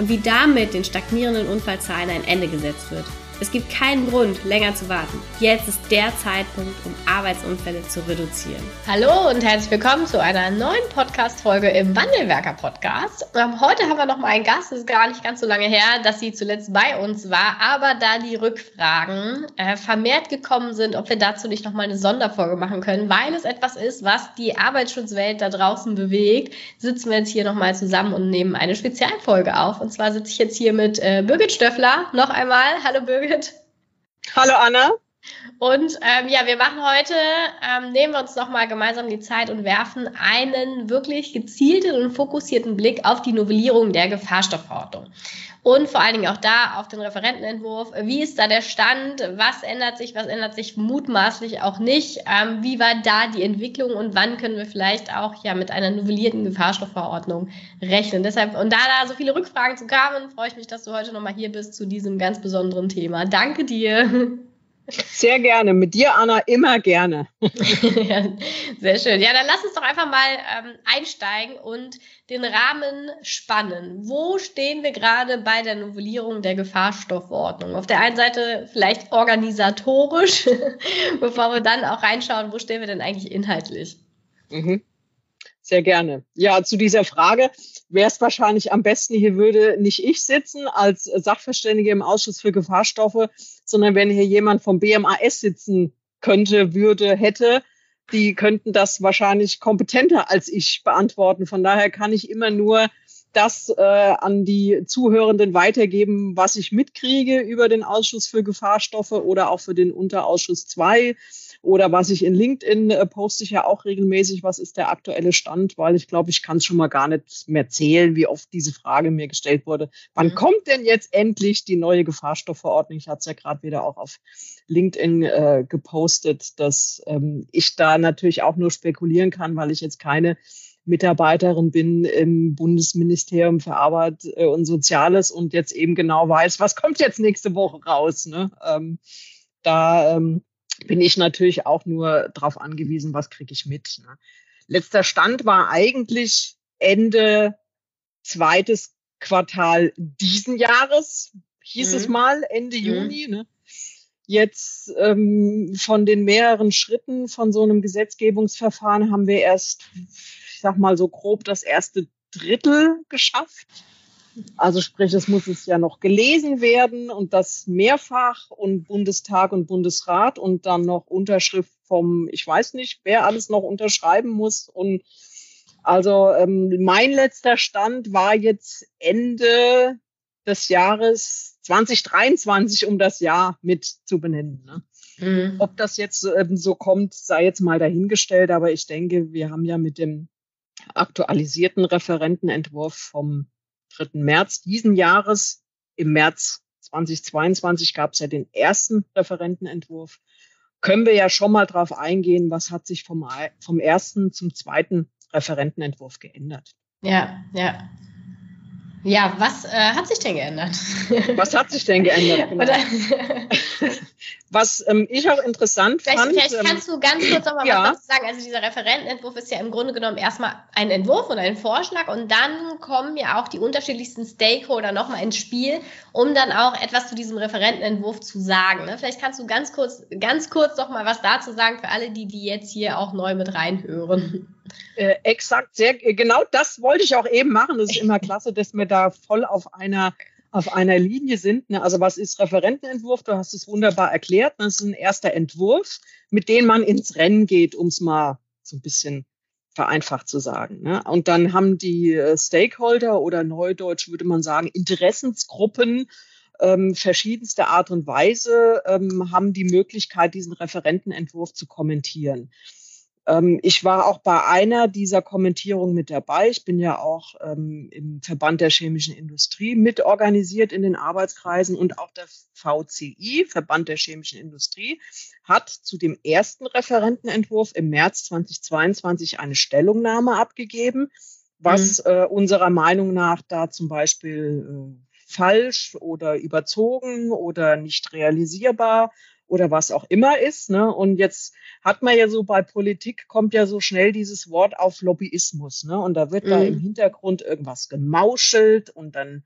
und wie damit den stagnierenden Unfallzahlen ein Ende gesetzt wird. Es gibt keinen Grund, länger zu warten. Jetzt ist der Zeitpunkt, um Arbeitsunfälle zu reduzieren. Hallo und herzlich willkommen zu einer neuen Podcast-Folge im Wandelwerker-Podcast. Ähm, heute haben wir noch mal einen Gast. Es ist gar nicht ganz so lange her, dass sie zuletzt bei uns war. Aber da die Rückfragen äh, vermehrt gekommen sind, ob wir dazu nicht noch mal eine Sonderfolge machen können, weil es etwas ist, was die Arbeitsschutzwelt da draußen bewegt, sitzen wir jetzt hier noch mal zusammen und nehmen eine Spezialfolge auf. Und zwar sitze ich jetzt hier mit äh, Birgit Stöffler. Noch einmal. Hallo Birgit. Birgit. Hallo Anna. Und ähm, ja, wir machen heute, ähm, nehmen wir uns nochmal gemeinsam die Zeit und werfen einen wirklich gezielten und fokussierten Blick auf die Novellierung der Gefahrstoffverordnung. Und vor allen Dingen auch da auf den Referentenentwurf. Wie ist da der Stand? Was ändert sich? Was ändert sich mutmaßlich auch nicht? Ähm, wie war da die Entwicklung und wann können wir vielleicht auch ja mit einer novellierten Gefahrstoffverordnung rechnen? Deshalb, und da da so viele Rückfragen zu kamen, freue ich mich, dass du heute nochmal hier bist zu diesem ganz besonderen Thema. Danke dir. Sehr gerne. Mit dir, Anna, immer gerne. ja, sehr schön. Ja, dann lass uns doch einfach mal ähm, einsteigen und den Rahmen spannen. Wo stehen wir gerade bei der Novellierung der Gefahrstoffverordnung? Auf der einen Seite vielleicht organisatorisch, bevor wir dann auch reinschauen, wo stehen wir denn eigentlich inhaltlich? Mhm. Sehr gerne. Ja, zu dieser Frage wäre es wahrscheinlich am besten, hier würde nicht ich sitzen als Sachverständige im Ausschuss für Gefahrstoffe, sondern wenn hier jemand vom BMAS sitzen könnte, würde, hätte, die könnten das wahrscheinlich kompetenter als ich beantworten. Von daher kann ich immer nur das äh, an die Zuhörenden weitergeben, was ich mitkriege über den Ausschuss für Gefahrstoffe oder auch für den Unterausschuss 2 oder was ich in LinkedIn äh, poste ich ja auch regelmäßig, was ist der aktuelle Stand, weil ich glaube, ich kann es schon mal gar nicht mehr zählen, wie oft diese Frage mir gestellt wurde. Wann mhm. kommt denn jetzt endlich die neue Gefahrstoffverordnung? Ich hatte es ja gerade wieder auch auf LinkedIn äh, gepostet, dass ähm, ich da natürlich auch nur spekulieren kann, weil ich jetzt keine Mitarbeiterin bin im Bundesministerium für Arbeit äh, und Soziales und jetzt eben genau weiß, was kommt jetzt nächste Woche raus. Ne? Ähm, da ähm, bin ich natürlich auch nur darauf angewiesen, was kriege ich mit. Ne? Letzter Stand war eigentlich Ende zweites Quartal diesen Jahres, hieß mhm. es mal, Ende mhm. Juni. Ne? Jetzt ähm, von den mehreren Schritten von so einem Gesetzgebungsverfahren haben wir erst, ich sag mal so grob, das erste Drittel geschafft. Also sprich, es muss es ja noch gelesen werden und das mehrfach und Bundestag und Bundesrat und dann noch Unterschrift vom, ich weiß nicht, wer alles noch unterschreiben muss. Und also ähm, mein letzter Stand war jetzt Ende des Jahres 2023, um das Jahr mit zu benennen. Ne? Mhm. Ob das jetzt ähm, so kommt, sei jetzt mal dahingestellt, aber ich denke, wir haben ja mit dem aktualisierten Referentenentwurf vom 3. März diesen Jahres. Im März 2022 gab es ja den ersten Referentenentwurf. Können wir ja schon mal drauf eingehen, was hat sich vom, vom ersten zum zweiten Referentenentwurf geändert? Ja, ja. Ja, was äh, hat sich denn geändert? Was hat sich denn geändert? Genau. was ähm, ich auch interessant vielleicht, fand. Vielleicht ähm, kannst du ganz kurz noch mal ja. was dazu sagen. Also dieser Referentenentwurf ist ja im Grunde genommen erstmal ein Entwurf und ein Vorschlag und dann kommen ja auch die unterschiedlichsten Stakeholder nochmal ins Spiel, um dann auch etwas zu diesem Referentenentwurf zu sagen. Ne? Vielleicht kannst du ganz kurz, ganz kurz noch mal was dazu sagen für alle, die die jetzt hier auch neu mit reinhören. Äh, exakt, sehr äh, genau das wollte ich auch eben machen. Das ist immer klasse, dass wir da voll auf einer auf einer Linie sind. Ne? Also was ist Referentenentwurf? Du hast es wunderbar erklärt. Das ist ein erster Entwurf, mit dem man ins Rennen geht, um es mal so ein bisschen vereinfacht zu sagen. Ne? Und dann haben die äh, Stakeholder oder neudeutsch würde man sagen Interessensgruppen ähm, verschiedenste Art und Weise ähm, haben die Möglichkeit, diesen Referentenentwurf zu kommentieren. Ähm, ich war auch bei einer dieser Kommentierungen mit dabei. Ich bin ja auch ähm, im Verband der chemischen Industrie mitorganisiert in den Arbeitskreisen und auch der VCI, Verband der chemischen Industrie, hat zu dem ersten Referentenentwurf im März 2022 eine Stellungnahme abgegeben, was mhm. äh, unserer Meinung nach da zum Beispiel äh, falsch oder überzogen oder nicht realisierbar oder was auch immer ist. Ne? Und jetzt hat man ja so bei Politik kommt ja so schnell dieses Wort auf Lobbyismus. Ne? Und da wird mhm. da im Hintergrund irgendwas gemauschelt und dann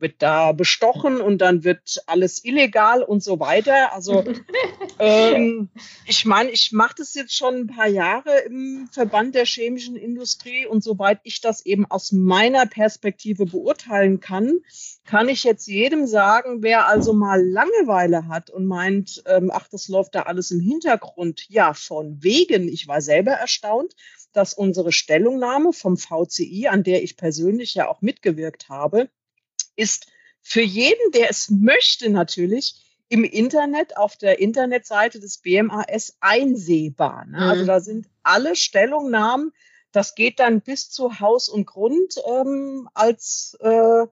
wird da bestochen und dann wird alles illegal und so weiter. Also ähm, ich meine, ich mache das jetzt schon ein paar Jahre im Verband der chemischen Industrie und soweit ich das eben aus meiner Perspektive beurteilen kann, kann ich jetzt jedem sagen, wer also mal Langeweile hat und meint, ähm, ach, das läuft da alles im Hintergrund. Ja, von wegen. Ich war selber erstaunt, dass unsere Stellungnahme vom VCI, an der ich persönlich ja auch mitgewirkt habe, ist für jeden, der es möchte, natürlich im Internet auf der Internetseite des BMAS einsehbar. Ne? Also mhm. Also da sind alle Stellungnahmen. Das geht dann bis zu Haus und Grund ähm, als äh,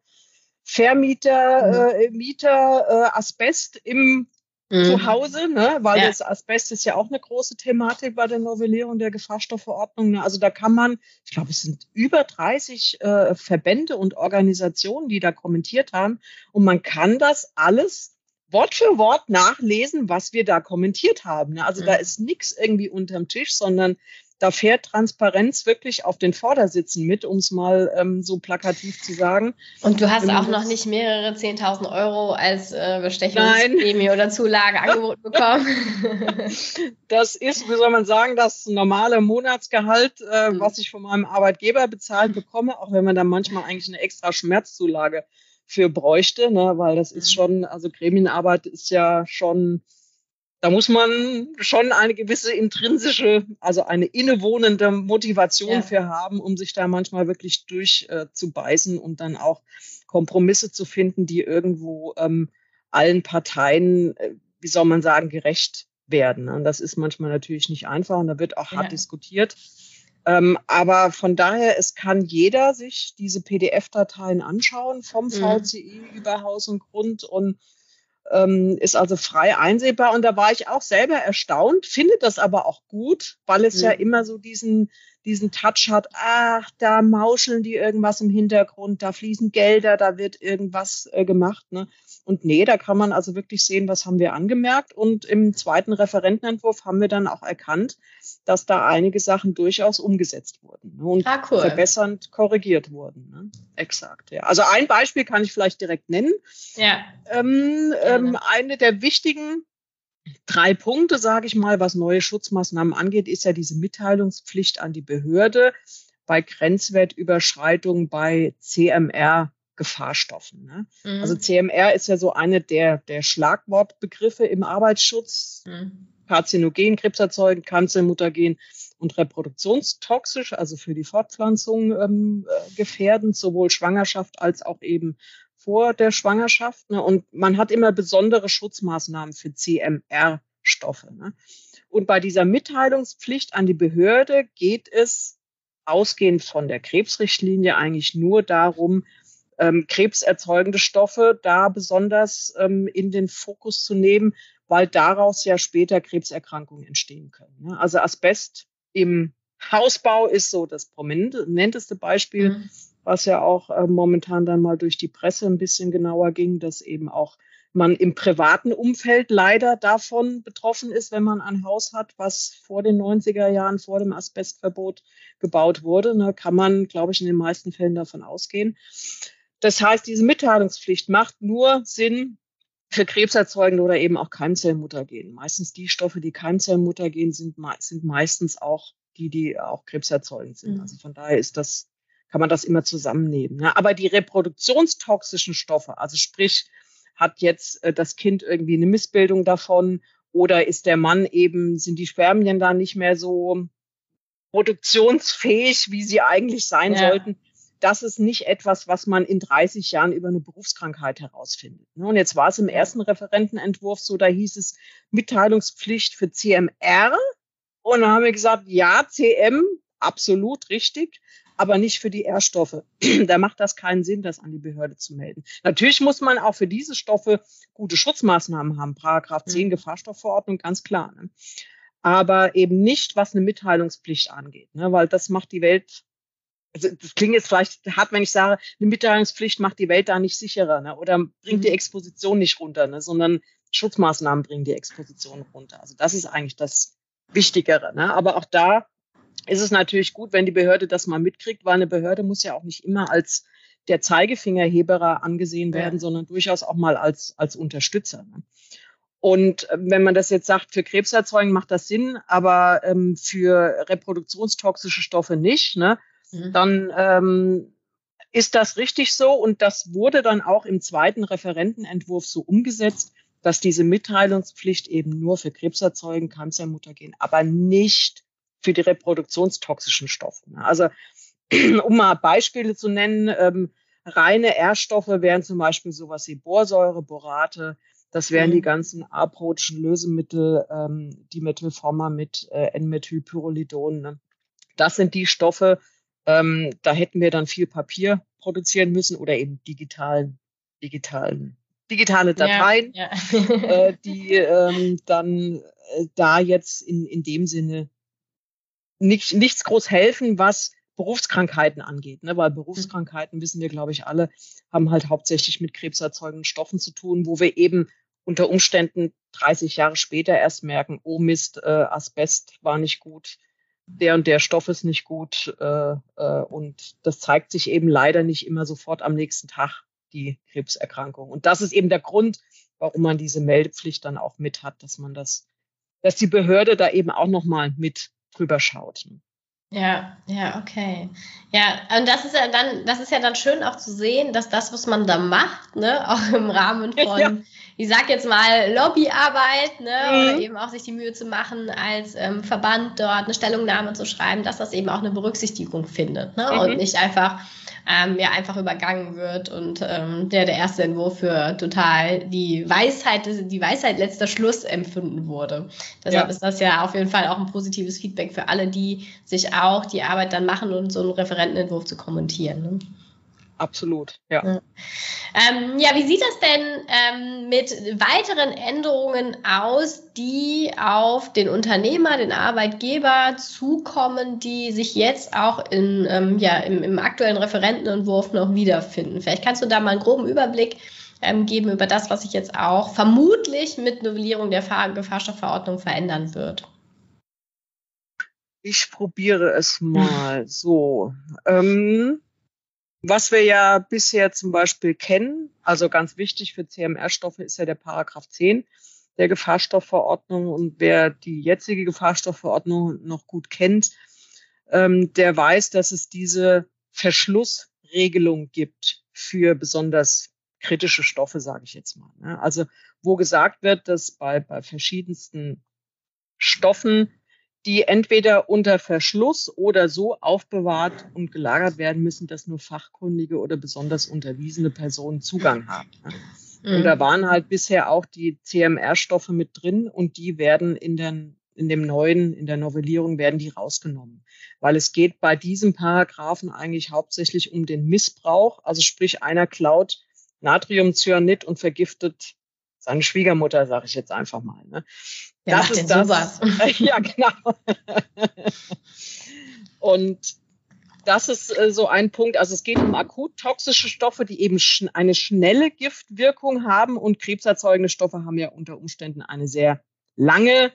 Vermieter, mhm. äh, Mieter, äh, Asbest im mhm. zu Hause, ne? weil ja. das Asbest ist ja auch eine große Thematik bei der Novellierung der Gefahrstoffverordnung. Ne? Also da kann man, ich glaube, es sind über 30 äh, Verbände und Organisationen, die da kommentiert haben. Und man kann das alles Wort für Wort nachlesen, was wir da kommentiert haben. Ne? Also mhm. da ist nichts irgendwie unterm Tisch, sondern da fährt Transparenz wirklich auf den Vordersitzen mit, um es mal ähm, so plakativ zu sagen. Und du hast auch noch nicht mehrere 10.000 Euro als äh, Bestechungsprämie oder Zulage angeboten bekommen. das ist, wie soll man sagen, das normale Monatsgehalt, äh, mhm. was ich von meinem Arbeitgeber bezahlt bekomme, auch wenn man da manchmal eigentlich eine extra Schmerzzulage für bräuchte, ne, weil das ist mhm. schon, also Gremienarbeit ist ja schon da muss man schon eine gewisse intrinsische, also eine innewohnende Motivation ja. für haben, um sich da manchmal wirklich durchzubeißen äh, und dann auch Kompromisse zu finden, die irgendwo ähm, allen Parteien, äh, wie soll man sagen, gerecht werden. Und das ist manchmal natürlich nicht einfach und da wird auch ja. hart diskutiert. Ähm, aber von daher, es kann jeder sich diese PDF-Dateien anschauen, vom mhm. VCI über Haus und Grund und ist also frei einsehbar. Und da war ich auch selber erstaunt, finde das aber auch gut, weil es mhm. ja immer so diesen, diesen Touch hat, ach, da mauscheln die irgendwas im Hintergrund, da fließen Gelder, da wird irgendwas äh, gemacht. Ne? Und nee, da kann man also wirklich sehen, was haben wir angemerkt. Und im zweiten Referentenentwurf haben wir dann auch erkannt, dass da einige Sachen durchaus umgesetzt wurden ne? und ah, cool. verbessernd korrigiert wurden. Ne? Exakt, ja. Also ein Beispiel kann ich vielleicht direkt nennen. Ja. Ähm, ähm, eine der wichtigen drei Punkte, sage ich mal, was neue Schutzmaßnahmen angeht, ist ja diese Mitteilungspflicht an die Behörde bei Grenzwertüberschreitungen bei CMR Gefahrstoffen. Ne? Mhm. Also CMR ist ja so eine der, der Schlagwortbegriffe im Arbeitsschutz. Mhm. Karzinogen, krebserzeugend, Kanzermutagen und reproduktionstoxisch, also für die Fortpflanzung ähm, äh, gefährdend, sowohl Schwangerschaft als auch eben vor der Schwangerschaft. Ne? Und man hat immer besondere Schutzmaßnahmen für CMR-Stoffe. Ne? Und bei dieser Mitteilungspflicht an die Behörde geht es ausgehend von der Krebsrichtlinie eigentlich nur darum, ähm, krebserzeugende Stoffe da besonders ähm, in den Fokus zu nehmen, weil daraus ja später Krebserkrankungen entstehen können. Ne? Also Asbest im Hausbau ist so das prominenteste Beispiel, mhm. was ja auch äh, momentan dann mal durch die Presse ein bisschen genauer ging, dass eben auch man im privaten Umfeld leider davon betroffen ist, wenn man ein Haus hat, was vor den 90er Jahren, vor dem Asbestverbot gebaut wurde. Da ne, kann man, glaube ich, in den meisten Fällen davon ausgehen. Das heißt, diese Mitteilungspflicht macht nur Sinn für krebserzeugende oder eben auch Keimzellmuttergen. Meistens die Stoffe, die Keimzellmuttergen sind, sind meistens auch die, die auch krebserzeugend sind. Mhm. Also von daher ist das, kann man das immer zusammennehmen. Ne? Aber die reproduktionstoxischen Stoffe, also sprich, hat jetzt äh, das Kind irgendwie eine Missbildung davon oder ist der Mann eben, sind die Spermien da nicht mehr so produktionsfähig, wie sie eigentlich sein ja. sollten, das ist nicht etwas, was man in 30 Jahren über eine Berufskrankheit herausfindet. Ne? Und jetzt war es im ersten Referentenentwurf so, da hieß es Mitteilungspflicht für CMR Und dann haben wir gesagt, ja, CM, absolut richtig, aber nicht für die R-Stoffe. da macht das keinen Sinn, das an die Behörde zu melden. Natürlich muss man auch für diese Stoffe gute Schutzmaßnahmen haben. Paragraph 10 mhm. Gefahrstoffverordnung, ganz klar. Ne? Aber eben nicht, was eine Mitteilungspflicht angeht, ne? weil das macht die Welt also das klingt jetzt vielleicht hart, wenn ich sage, eine Mitteilungspflicht macht die Welt da nicht sicherer ne? oder bringt die mhm. Exposition nicht runter, ne? sondern Schutzmaßnahmen bringen die Exposition runter. Also das ist eigentlich das Wichtigere. Ne? Aber auch da ist es natürlich gut, wenn die Behörde das mal mitkriegt, weil eine Behörde muss ja auch nicht immer als der Zeigefingerheberer angesehen werden, ja. sondern durchaus auch mal als, als Unterstützer. Ne? Und äh, wenn man das jetzt sagt, für Krebserzeugung macht das Sinn, aber ähm, für reproduktionstoxische Stoffe nicht, ne? Mhm. dann ähm, ist das richtig so. Und das wurde dann auch im zweiten Referentenentwurf so umgesetzt, dass diese Mitteilungspflicht eben nur für Krebserzeugen, Cancermuttergen, aber nicht für die reproduktionstoxischen Stoffe. Also um mal Beispiele zu nennen, ähm, reine R-Stoffe wären zum Beispiel sowas wie Borsäure, Borate, das wären mhm. die ganzen aprotischen Lösemittel, ähm, Dimethylformamid, äh, N-Methylpyrrolidon. Ne? Das sind die Stoffe, ähm, da hätten wir dann viel Papier produzieren müssen oder eben digitalen, digitalen, digitale Dateien, ja, ja. äh, die ähm, dann äh, da jetzt in, in dem Sinne nicht, nichts groß helfen, was Berufskrankheiten angeht. Ne? Weil Berufskrankheiten, wissen wir, glaube ich, alle, haben halt hauptsächlich mit krebserzeugenden Stoffen zu tun, wo wir eben unter Umständen 30 Jahre später erst merken, oh Mist, äh, Asbest war nicht gut, der und der Stoff ist nicht gut. Äh, äh, und das zeigt sich eben leider nicht immer sofort am nächsten Tag, die Krebserkrankung. Und das ist eben der Grund, warum man diese Meldepflicht dann auch mit hat, dass man das, dass die Behörde da eben auch nochmal mit drüber schaut. Ja, ja, okay. Ja, und das ist ja dann, das ist ja dann schön auch zu sehen, dass das, was man da macht, ne, auch im Rahmen von, ja. Ich sag jetzt mal, Lobbyarbeit, ne, mhm. oder eben auch sich die Mühe zu machen, als ähm, Verband dort eine Stellungnahme zu schreiben, dass das eben auch eine Berücksichtigung findet, ne, mhm. und nicht einfach ähm, ja einfach übergangen wird und ähm, der der erste Entwurf für total die Weisheit, die Weisheit letzter Schluss empfunden wurde. Deshalb ja. ist das ja auf jeden Fall auch ein positives Feedback für alle, die sich auch die Arbeit dann machen und so einen Referentenentwurf zu kommentieren. Ne? Absolut, ja. Ja. Ähm, ja, wie sieht das denn ähm, mit weiteren Änderungen aus, die auf den Unternehmer, den Arbeitgeber zukommen, die sich jetzt auch in, ähm, ja, im, im, aktuellen Referentenentwurf noch wiederfinden? Vielleicht kannst du da mal einen groben Überblick ähm, geben über das, was sich jetzt auch vermutlich mit Novellierung der Fahr Gefahrstoffverordnung verändern wird. Ich probiere es mal so. Ähm, was wir ja bisher zum Beispiel kennen, also ganz wichtig für CMR-Stoffe ist ja der Paragraph 10 der Gefahrstoffverordnung. Und wer die jetzige Gefahrstoffverordnung noch gut kennt, ähm, der weiß, dass es diese Verschlussregelung gibt für besonders kritische Stoffe, sage ich jetzt mal. Ne? Also wo gesagt wird, dass bei, bei verschiedensten Stoffen die entweder unter Verschluss oder so aufbewahrt und gelagert werden müssen, dass nur fachkundige oder besonders unterwiesene Personen Zugang haben. Mhm. Und da waren halt bisher auch die CMR-Stoffe mit drin und die werden in, den, in dem neuen, in der Novellierung werden die rausgenommen. Weil es geht bei diesem Paragraphen eigentlich hauptsächlich um den Missbrauch. Also sprich, einer klaut Natriumcyanid und vergiftet seine Schwiegermutter, sage ich jetzt einfach mal. Ne? Ja, das ist das. Ja, genau. Und das ist äh, so ein Punkt. Also es geht um akut toxische Stoffe, die eben eine schnelle Giftwirkung haben und krebserzeugende Stoffe haben ja unter Umständen eine sehr lange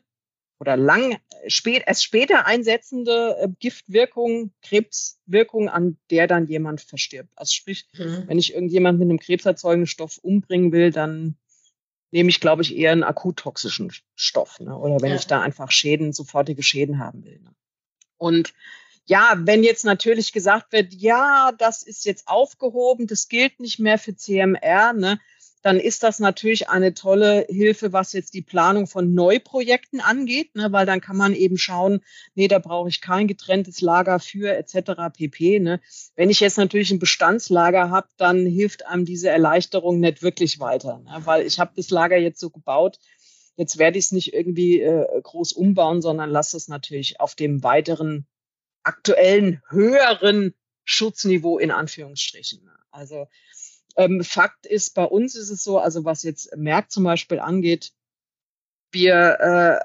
oder lang spät, erst später einsetzende äh, Giftwirkung, Krebswirkung, an der dann jemand verstirbt. Also sprich, mhm. wenn ich irgendjemand mit einem krebserzeugenden Stoff umbringen will, dann nehme ich, glaube ich, eher einen akut toxischen Stoff. Ne? Oder wenn ja. ich da einfach Schäden, sofortige Schäden haben will. Ne? Und ja, wenn jetzt natürlich gesagt wird, ja, das ist jetzt aufgehoben, das gilt nicht mehr für CMR, ne, dann ist das natürlich eine tolle Hilfe, was jetzt die Planung von Neuprojekten angeht, ne, weil dann kann man eben schauen, nee, da brauche ich kein getrenntes Lager für etc. pp. Ne. Wenn ich jetzt natürlich ein Bestandslager habe, dann hilft einem diese Erleichterung nicht wirklich weiter, ne, weil ich habe das Lager jetzt so gebaut, Jetzt werde ich es nicht irgendwie äh, groß umbauen, sondern lasse es natürlich auf dem weiteren aktuellen höheren Schutzniveau in Anführungsstrichen. Also ähm, Fakt ist, bei uns ist es so, also was jetzt Merck zum Beispiel angeht, wir äh,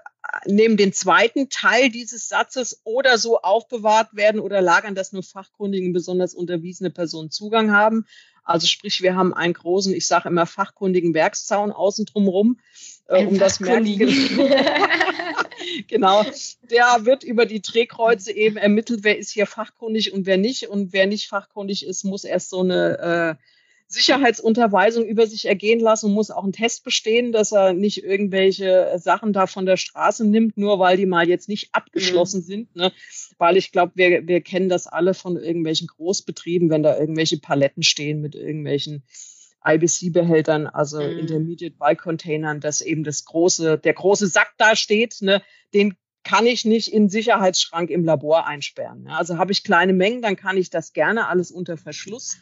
nehmen den zweiten Teil dieses Satzes oder so aufbewahrt werden oder lagern, dass nur fachkundigen, besonders unterwiesene Personen Zugang haben. Also sprich, wir haben einen großen, ich sage immer fachkundigen Werkszaun außen drumherum, äh, um das Merck genau, der wird über die Drehkreuze eben ermittelt, wer ist hier fachkundig und wer nicht. Und wer nicht fachkundig ist, muss erst so eine äh, Sicherheitsunterweisung über sich ergehen lassen muss auch einen Test bestehen, dass er nicht irgendwelche Sachen da von der Straße nimmt, nur weil die mal jetzt nicht abgeschlossen mhm. sind. Ne? Weil ich glaube, wir, wir kennen das alle von irgendwelchen Großbetrieben, wenn da irgendwelche Paletten stehen mit irgendwelchen IBC-Behältern, also mhm. Intermediate Bulk Containern, dass eben das große, der große Sack da steht, ne, den kann ich nicht in Sicherheitsschrank im Labor einsperren. Ja. Also habe ich kleine Mengen, dann kann ich das gerne alles unter Verschluss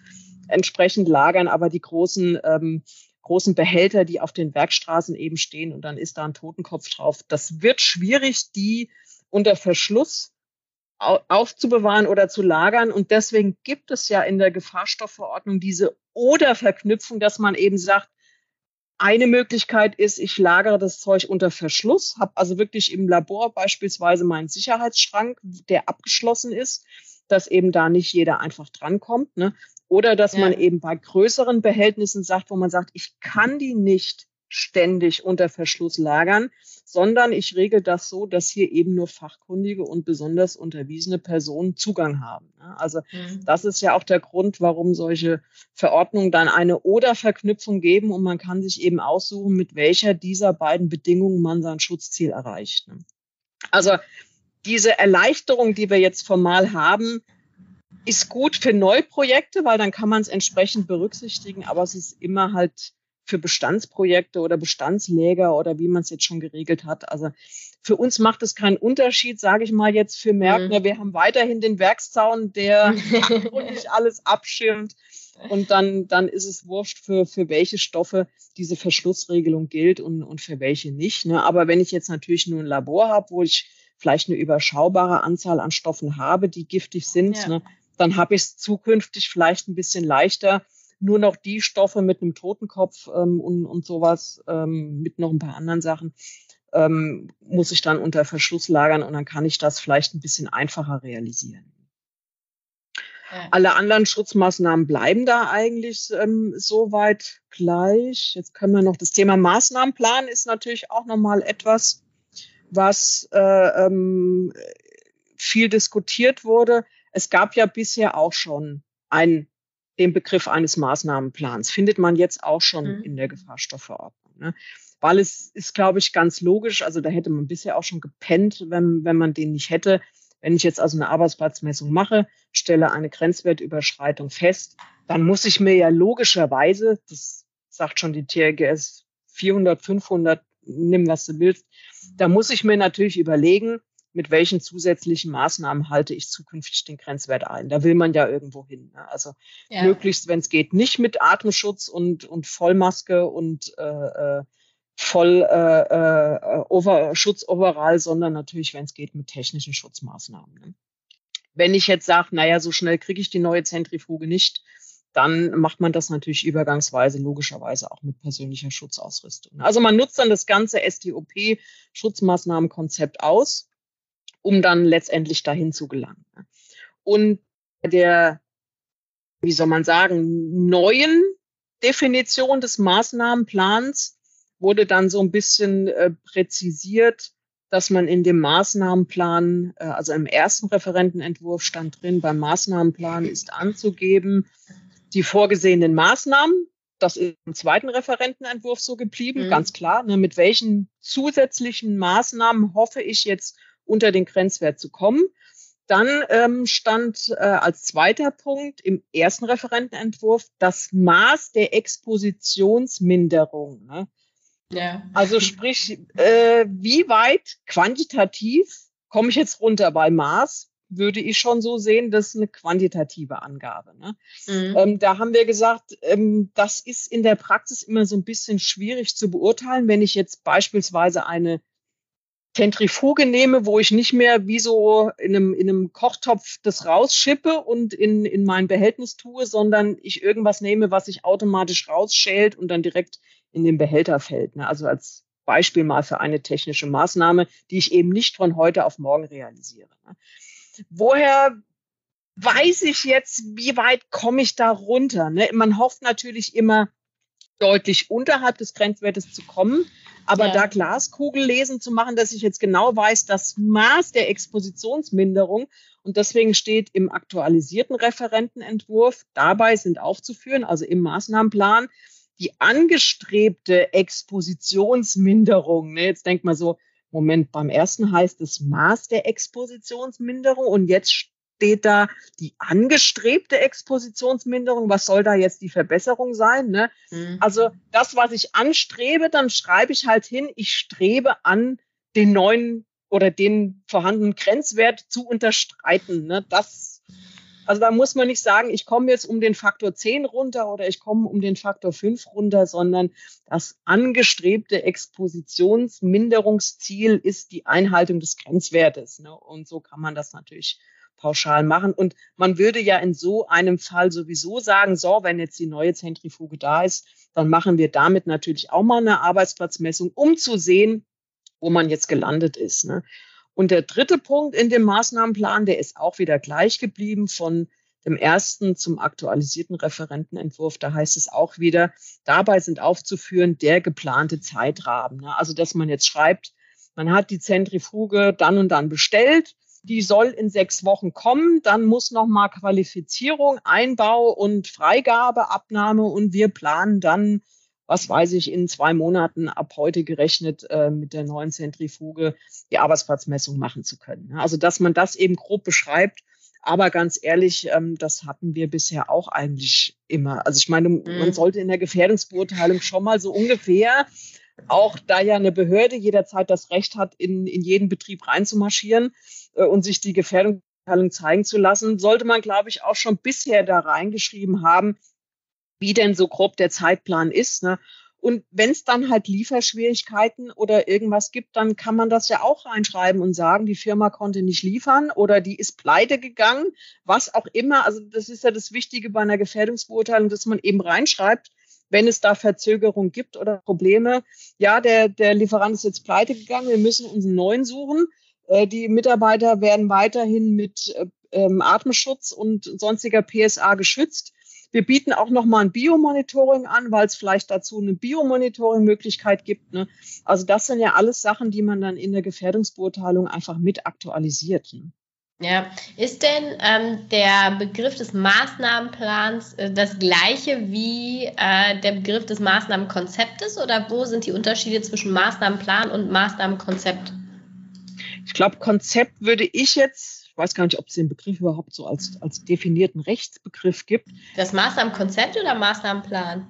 entsprechend lagern, aber die großen ähm, großen Behälter, die auf den Werkstraßen eben stehen und dann ist da ein Totenkopf drauf. Das wird schwierig, die unter Verschluss aufzubewahren oder zu lagern. Und deswegen gibt es ja in der Gefahrstoffverordnung diese Oder-Verknüpfung, dass man eben sagt, eine Möglichkeit ist, ich lagere das Zeug unter Verschluss, habe also wirklich im Labor beispielsweise meinen Sicherheitsschrank, der abgeschlossen ist, dass eben da nicht jeder einfach drankommt. Ne? Oder dass ja. man eben bei größeren Behältnissen sagt, wo man sagt, ich kann die nicht ständig unter Verschluss lagern, sondern ich regel das so, dass hier eben nur fachkundige und besonders unterwiesene Personen Zugang haben. Also mhm. das ist ja auch der Grund, warum solche Verordnungen dann eine Oder-Verknüpfung geben und man kann sich eben aussuchen, mit welcher dieser beiden Bedingungen man sein Schutzziel erreicht. Ne? Also diese Erleichterung, die wir jetzt formal haben, ist gut für Neuprojekte, weil dann kann man es entsprechend berücksichtigen, aber es ist immer halt für Bestandsprojekte oder Bestandsläger oder wie man es jetzt schon geregelt hat. Also für uns macht es keinen Unterschied, sage ich mal jetzt für Merkner. Mhm. Wir haben weiterhin den Werkszaun, der nicht alles abschirmt. Und dann, dann ist es wurscht, für, für welche Stoffe diese Verschlussregelung gilt und, und für welche nicht. Ne? Aber wenn ich jetzt natürlich nur ein Labor habe, wo ich vielleicht eine überschaubare Anzahl an Stoffen habe, die giftig sind, ja. ne, dann habe ich es zukünftig vielleicht ein bisschen leichter, nur noch die Stoffe mit einem Totenkopf ähm, und, und sowas, ähm, mit noch ein paar anderen Sachen, ähm, muss ich dann unter Verschluss lagern und dann kann ich das vielleicht ein bisschen einfacher realisieren. Ja. Alle anderen Schutzmaßnahmen bleiben da eigentlich ähm, soweit gleich. Jetzt können wir noch das Thema Maßnahmenplan ist natürlich auch nochmal etwas, was äh, ähm, viel diskutiert wurde. Es gab ja bisher auch schon ein den Begriff eines Maßnahmenplans. Findet man jetzt auch schon mhm. in der Gefahrstoffverordnung. Ne? Weil es ist, glaube ich, ganz logisch, also da hätte man bisher auch schon gepennt, wenn, wenn man den nicht hätte. Wenn ich jetzt also eine Arbeitsplatzmessung mache, stelle eine Grenzwertüberschreitung fest, dann muss ich mir ja logischerweise, das sagt schon die TRGS 400, 500, nimm was du willst, da muss ich mir natürlich überlegen, mit welchen zusätzlichen Maßnahmen halte ich zukünftig den Grenzwert ein. Da will man ja irgendwo hin. Ne? Also ja. möglichst, wenn es geht, nicht mit Atemschutz und, und Vollmaske und äh, äh voll äh, äh, over, Schutzoverall, sondern natürlich, wenn es geht, mit technischen Schutzmaßnahmen. Ne? Wenn ich jetzt sage, naja, so schnell kriege ich die neue Zentrifuge nicht, dann macht man das natürlich übergangsweise logischerweise auch mit persönlicher Schutzausrüstung. Also man nutzt dann das ganze STOP-Schutzmaßnahmenkonzept aus um dann letztendlich dahin zu gelangen. Und der, wie soll man sagen, neuen Definition des Maßnahmenplans wurde dann so ein bisschen äh, präzisiert, dass man in dem Maßnahmenplan, äh, also im ersten Referentenentwurf stand drin, beim Maßnahmenplan ist anzugeben, die vorgesehenen Maßnahmen, das ist im zweiten Referentenentwurf so geblieben, mhm. ganz klar. Ne, mit welchen zusätzlichen Maßnahmen hoffe ich jetzt unter den Grenzwert zu kommen. Dann ähm, stand äh, als zweiter Punkt im ersten Referentenentwurf das Maß der Expositionsminderung. Ne? Ja. Also sprich, äh, wie weit quantitativ komme ich jetzt runter bei Maß? würde ich schon so sehen, das ist eine quantitative Angabe. Ne? Mhm. Ähm, da haben wir gesagt, ähm, das ist in der Praxis immer so ein bisschen schwierig zu beurteilen. Wenn ich jetzt beispielsweise eine Zentrifuge nehme, wo ich nicht mehr wie so in einem, in einem Kochtopf das rausschippe und in, in mein Behältnis tue, sondern ich irgendwas nehme, was sich automatisch rausschält und dann direkt in den Behälter fällt. Ne? Also als Beispiel mal für eine technische Maßnahme, die ich eben nicht von heute auf morgen realisiere. Ne? Woher weiß ich jetzt, wie weit komme ich da runter? Ne? Man hofft natürlich immer, deutlich unterhalb des Grenzwertes zu kommen. Aber ja. da Glaskugel lesen zu machen, dass ich jetzt genau weiß, das Maß der Expositionsminderung und deswegen steht im aktualisierten Referentenentwurf, dabei sind aufzuführen, also im Maßnahmenplan, die angestrebte Expositionsminderung. Ne, jetzt denkt man so, Moment, beim ersten heißt es Maß der Expositionsminderung und jetzt steht da die angestrebte Expositionsminderung. Was soll da jetzt die Verbesserung sein? Ne? Mhm. Also das, was ich anstrebe, dann schreibe ich halt hin, ich strebe an, den neuen oder den vorhandenen Grenzwert zu unterstreiten. Ne? Das, also da muss man nicht sagen, ich komme jetzt um den Faktor 10 runter oder ich komme um den Faktor 5 runter, sondern das angestrebte Expositionsminderungsziel ist die Einhaltung des Grenzwertes. Ne? Und so kann man das natürlich pauschal machen. Und man würde ja in so einem Fall sowieso sagen, so, wenn jetzt die neue Zentrifuge da ist, dann machen wir damit natürlich auch mal eine Arbeitsplatzmessung, um zu sehen, wo man jetzt gelandet ist. Ne? Und der dritte Punkt in dem Maßnahmenplan, der ist auch wieder gleich geblieben von dem ersten zum aktualisierten Referentenentwurf. Da heißt es auch wieder, dabei sind aufzuführen der geplante Zeitrahmen. Ne? Also, dass man jetzt schreibt, man hat die Zentrifuge dann und dann bestellt die soll in sechs Wochen kommen. Dann muss nochmal Qualifizierung, Einbau und Freigabeabnahme und wir planen dann, was weiß ich, in zwei Monaten ab heute gerechnet äh, mit der neuen Zentrifuge die Arbeitsplatzmessung machen zu können. Also dass man das eben grob beschreibt. Aber ganz ehrlich, ähm, das hatten wir bisher auch eigentlich immer. Also ich meine, mhm. man sollte in der Gefährdungsbeurteilung schon mal so ungefähr auch da ja eine Behörde jederzeit das Recht hat, in, in jeden Betrieb reinzumarschieren und sich die Gefährdung zeigen zu lassen, sollte man, glaube ich, auch schon bisher da reingeschrieben haben, wie denn so grob der Zeitplan ist. Ne? Und wenn es dann halt Lieferschwierigkeiten oder irgendwas gibt, dann kann man das ja auch reinschreiben und sagen, die Firma konnte nicht liefern oder die ist pleite gegangen, was auch immer. Also das ist ja das Wichtige bei einer Gefährdungsbeurteilung, dass man eben reinschreibt, wenn es da Verzögerung gibt oder Probleme. Ja, der, der Lieferant ist jetzt pleite gegangen, wir müssen uns einen neuen suchen. Äh, die Mitarbeiter werden weiterhin mit äh, ähm, Atemschutz und sonstiger PSA geschützt. Wir bieten auch nochmal ein Biomonitoring an, weil es vielleicht dazu eine Biomonitoring-Möglichkeit gibt. Ne? Also das sind ja alles Sachen, die man dann in der Gefährdungsbeurteilung einfach mit aktualisiert. Ne? Ja, ist denn ähm, der Begriff des Maßnahmenplans äh, das gleiche wie äh, der Begriff des Maßnahmenkonzeptes oder wo sind die Unterschiede zwischen Maßnahmenplan und Maßnahmenkonzept? Ich glaube, Konzept würde ich jetzt, ich weiß gar nicht, ob es den Begriff überhaupt so als, als definierten Rechtsbegriff gibt. Das Maßnahmenkonzept oder Maßnahmenplan?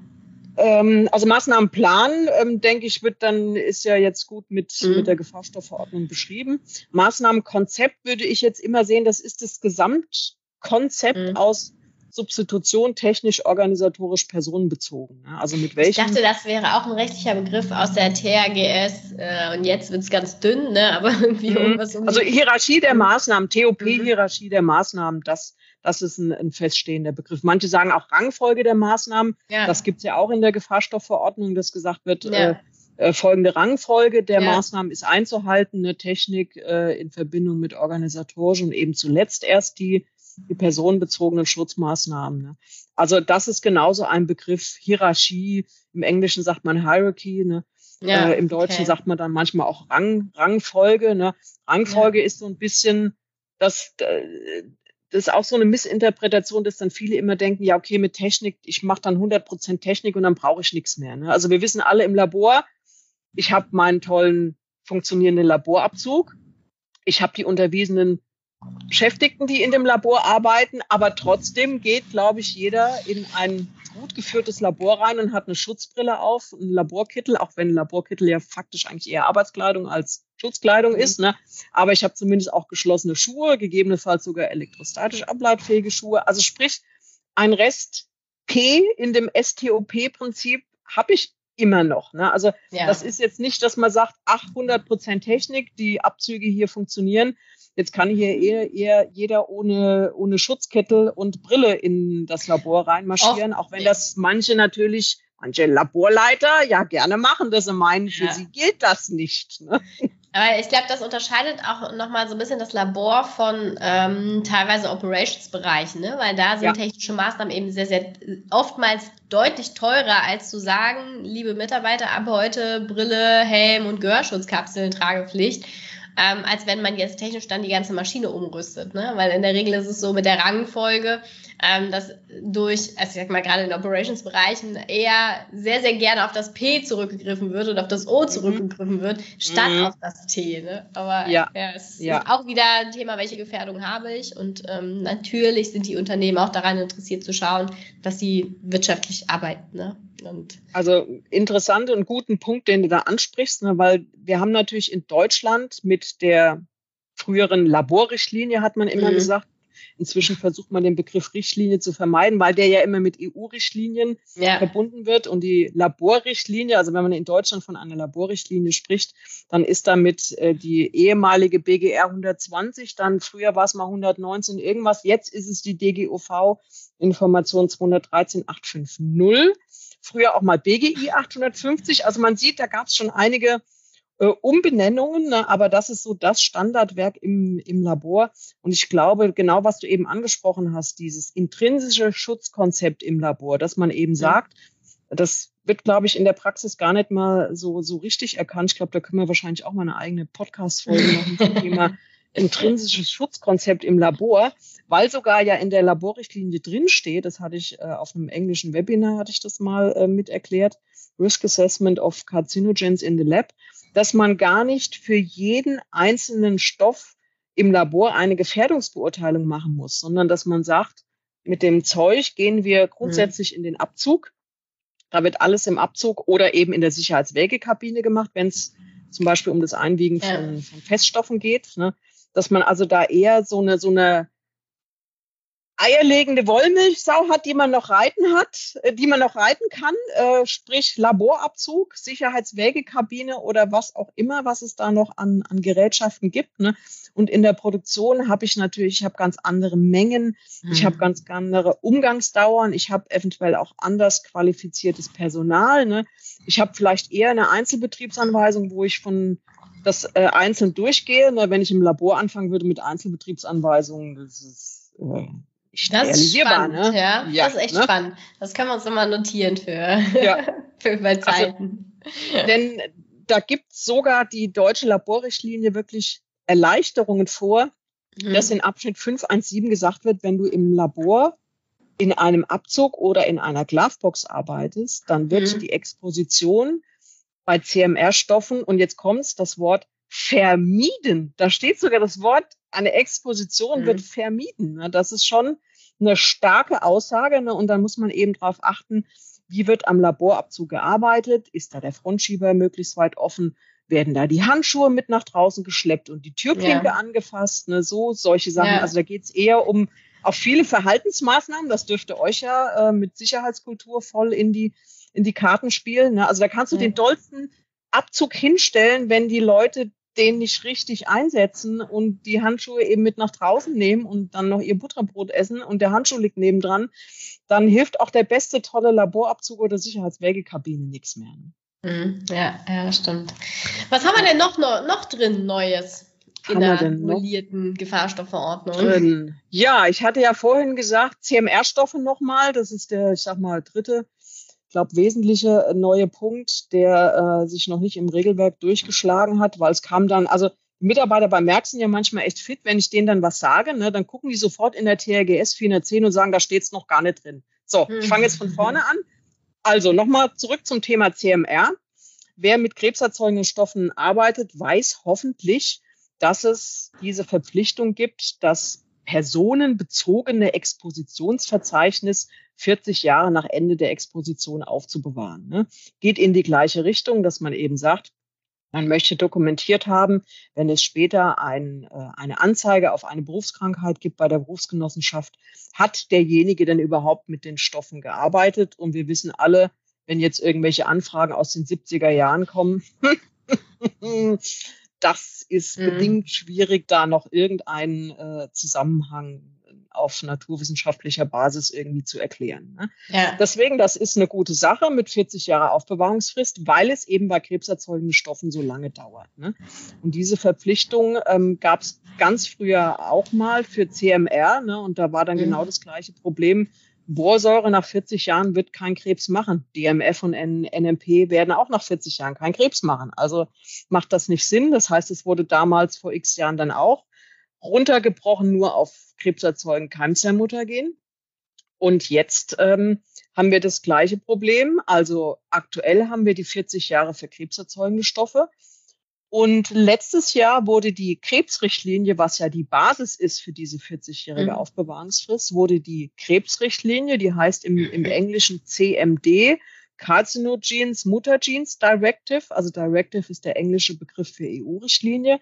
Ähm, also Maßnahmenplan, ähm, denke ich, wird dann, ist ja jetzt gut mit, mhm. mit der Gefahrstoffverordnung beschrieben. Maßnahmenkonzept würde ich jetzt immer sehen, das ist das Gesamtkonzept mhm. aus Substitution technisch, organisatorisch personenbezogen. Also mit welchen? Ich dachte, das wäre auch ein rechtlicher Begriff aus der THGS äh, und jetzt wird es ganz dünn, ne? aber irgendwie mhm. irgendwas um Also Hierarchie der Maßnahmen, TOP-Hierarchie mhm. der Maßnahmen, das das ist ein, ein feststehender Begriff. Manche sagen auch Rangfolge der Maßnahmen. Ja. Das gibt es ja auch in der Gefahrstoffverordnung, dass gesagt wird, ja. äh, äh, folgende Rangfolge der ja. Maßnahmen ist einzuhalten, eine Technik äh, in Verbindung mit organisatorischen und eben zuletzt erst die, die personenbezogenen Schutzmaßnahmen. Ne? Also das ist genauso ein Begriff Hierarchie. Im Englischen sagt man Hierarchy, ne? Ja, äh, Im Deutschen okay. sagt man dann manchmal auch Rang, Rangfolge. Ne? Rangfolge ja. ist so ein bisschen das, äh, das ist auch so eine Missinterpretation, dass dann viele immer denken, ja, okay, mit Technik, ich mache dann 100% Technik und dann brauche ich nichts mehr. Ne? Also wir wissen alle im Labor, ich habe meinen tollen funktionierenden Laborabzug, ich habe die unterwiesenen Beschäftigten, die in dem Labor arbeiten, aber trotzdem geht, glaube ich, jeder in ein gut geführtes Labor rein und hat eine Schutzbrille auf, einen Laborkittel, auch wenn ein Laborkittel ja faktisch eigentlich eher Arbeitskleidung als Schutzkleidung mhm. ist. Ne? Aber ich habe zumindest auch geschlossene Schuhe, gegebenenfalls sogar elektrostatisch ableitfähige Schuhe. Also sprich, ein Rest P in dem STOP-Prinzip habe ich immer noch. Ne? Also ja. das ist jetzt nicht, dass man sagt, 800 Prozent Technik, die Abzüge hier funktionieren. Jetzt kann hier eher, eher jeder ohne, ohne Schutzkettel und Brille in das Labor reinmarschieren, auch, auch wenn das manche natürlich manche Laborleiter ja gerne machen, dass sie meinen, für ja. sie gilt das nicht. Ne? Aber ich glaube, das unterscheidet auch nochmal so ein bisschen das Labor von ähm, teilweise Operationsbereichen, ne? weil da sind ja. technische Maßnahmen eben sehr, sehr oftmals deutlich teurer, als zu sagen, liebe Mitarbeiter, ab heute Brille, Helm und Gehörschutzkapseln Tragepflicht ähm, als wenn man jetzt technisch dann die ganze Maschine umrüstet. Ne? Weil in der Regel ist es so mit der Rangfolge, ähm, dass durch, also ich sag mal gerade in Operations-Bereichen eher sehr, sehr gerne auf das P zurückgegriffen wird und auf das O mhm. zurückgegriffen wird, statt mhm. auf das T. Ne? Aber ja, ja es ja. ist auch wieder ein Thema, welche Gefährdung habe ich. Und ähm, natürlich sind die Unternehmen auch daran interessiert zu schauen, dass sie wirtschaftlich arbeiten. Ne? Und also interessant und guten Punkt, den du da ansprichst, ne, weil wir haben natürlich in Deutschland mit der früheren Laborrichtlinie, hat man immer mhm. gesagt, Inzwischen versucht man den Begriff Richtlinie zu vermeiden, weil der ja immer mit EU-Richtlinien ja. verbunden wird. Und die Laborrichtlinie, also wenn man in Deutschland von einer Laborrichtlinie spricht, dann ist damit äh, die ehemalige BGR 120, dann früher war es mal 119 irgendwas, jetzt ist es die DGOV Information 213 850 früher auch mal BGI 850. Also man sieht, da gab es schon einige äh, Umbenennungen, ne? aber das ist so das Standardwerk im, im Labor. Und ich glaube, genau was du eben angesprochen hast, dieses intrinsische Schutzkonzept im Labor, dass man eben sagt, das wird, glaube ich, in der Praxis gar nicht mal so, so richtig erkannt. Ich glaube, da können wir wahrscheinlich auch mal eine eigene Podcast-Folge machen zum Thema intrinsisches Schutzkonzept im Labor, weil sogar ja in der Laborrichtlinie drinsteht, das hatte ich äh, auf einem englischen Webinar, hatte ich das mal äh, mit erklärt, Risk Assessment of Carcinogens in the Lab, dass man gar nicht für jeden einzelnen Stoff im Labor eine Gefährdungsbeurteilung machen muss, sondern dass man sagt, mit dem Zeug gehen wir grundsätzlich mhm. in den Abzug. Da wird alles im Abzug oder eben in der Sicherheitswägekabine gemacht, wenn es zum Beispiel um das Einwiegen ja. von, von, Feststoffen geht. Ne? Dass man also da eher so eine, so eine eierlegende Wollmilchsau hat, die man noch reiten hat, äh, die man noch reiten kann, äh, sprich Laborabzug, Sicherheitswägekabine oder was auch immer, was es da noch an, an Gerätschaften gibt. Ne? Und in der Produktion habe ich natürlich, ich habe ganz andere Mengen, mhm. ich habe ganz andere Umgangsdauern, ich habe eventuell auch anders qualifiziertes Personal. Ne? Ich habe vielleicht eher eine Einzelbetriebsanweisung, wo ich von das äh, einzeln durchgehe. Ne? Wenn ich im Labor anfangen würde mit Einzelbetriebsanweisungen, das ist äh, das ist spannend, ne? ja. ja. Das ist echt ne? spannend. Das können wir uns immer notieren für, ja. für bei Zeiten. Also, denn da gibt sogar die deutsche Laborrichtlinie wirklich Erleichterungen vor, mhm. dass in Abschnitt 517 gesagt wird, wenn du im Labor in einem Abzug oder in einer Glovebox arbeitest, dann wird mhm. die Exposition bei CMR-Stoffen, und jetzt kommt's, das Wort vermieden. Da steht sogar das Wort, eine Exposition mhm. wird vermieden. Ne? Das ist schon eine starke Aussage. Ne? Und dann muss man eben darauf achten, wie wird am Laborabzug gearbeitet? Ist da der Frontschieber möglichst weit offen? Werden da die Handschuhe mit nach draußen geschleppt und die Türklinke ja. angefasst? Ne? So, solche Sachen. Ja. Also da geht es eher um auch viele Verhaltensmaßnahmen. Das dürfte euch ja äh, mit Sicherheitskultur voll in die, in die Karten spielen. Ne? Also da kannst du ja. den dollsten Abzug hinstellen, wenn die Leute den nicht richtig einsetzen und die Handschuhe eben mit nach draußen nehmen und dann noch ihr Butterbrot essen und der Handschuh liegt nebendran, dann hilft auch der beste tolle Laborabzug oder Sicherheitswägekabine nichts mehr. Ne? Mhm. Ja, ja, stimmt. Was haben wir denn noch, noch, noch drin Neues? in der annullierten Gefahrstoffverordnung. Drin. Ja, ich hatte ja vorhin gesagt, CMR-Stoffe nochmal, das ist der, ich sag mal, dritte glaube, wesentliche äh, neue Punkt, der äh, sich noch nicht im Regelwerk durchgeschlagen hat, weil es kam dann, also Mitarbeiter bei Merck sind ja manchmal echt fit, wenn ich denen dann was sage, ne, dann gucken die sofort in der TRGS 410 und sagen, da steht's noch gar nicht drin. So, ich fange jetzt von vorne an. Also nochmal zurück zum Thema CMR. Wer mit krebserzeugenden Stoffen arbeitet, weiß hoffentlich, dass es diese Verpflichtung gibt, dass personenbezogene Expositionsverzeichnis 40 Jahre nach Ende der Exposition aufzubewahren. Ne? Geht in die gleiche Richtung, dass man eben sagt, man möchte dokumentiert haben, wenn es später ein, äh, eine Anzeige auf eine Berufskrankheit gibt bei der Berufsgenossenschaft, hat derjenige denn überhaupt mit den Stoffen gearbeitet? Und wir wissen alle, wenn jetzt irgendwelche Anfragen aus den 70er Jahren kommen, das ist mhm. bedingt schwierig, da noch irgendeinen äh, Zusammenhang auf naturwissenschaftlicher Basis irgendwie zu erklären. Ne? Ja. Deswegen, das ist eine gute Sache mit 40 Jahre Aufbewahrungsfrist, weil es eben bei krebserzeugenden Stoffen so lange dauert. Ne? Und diese Verpflichtung ähm, gab es ganz früher auch mal für CMR. Ne? Und da war dann mhm. genau das gleiche Problem. Borsäure nach 40 Jahren wird kein Krebs machen. DMF und NMP werden auch nach 40 Jahren kein Krebs machen. Also macht das nicht Sinn. Das heißt, es wurde damals vor x Jahren dann auch runtergebrochen nur auf krebserzeugen Keimzellmuttergen. Und jetzt ähm, haben wir das gleiche Problem. Also aktuell haben wir die 40 Jahre für krebserzeugende Stoffe. Und letztes Jahr wurde die Krebsrichtlinie, was ja die Basis ist für diese 40-jährige mhm. Aufbewahrungsfrist, wurde die Krebsrichtlinie, die heißt im, im Englischen CMD, Carcinogens Mutagens Directive, also Directive ist der englische Begriff für EU-Richtlinie,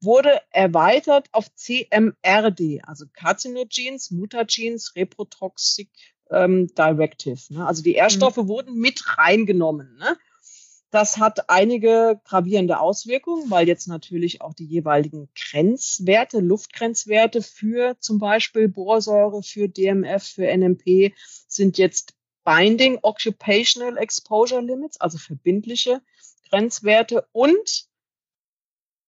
wurde erweitert auf CMRD, also Carcinogens, Mutagens, Reprotoxic ähm, Directive. Ne? Also die Nährstoffe mhm. wurden mit reingenommen. Ne? Das hat einige gravierende Auswirkungen, weil jetzt natürlich auch die jeweiligen Grenzwerte, Luftgrenzwerte für zum Beispiel Borsäure, für DMF, für NMP sind jetzt Binding Occupational Exposure Limits, also verbindliche Grenzwerte. Und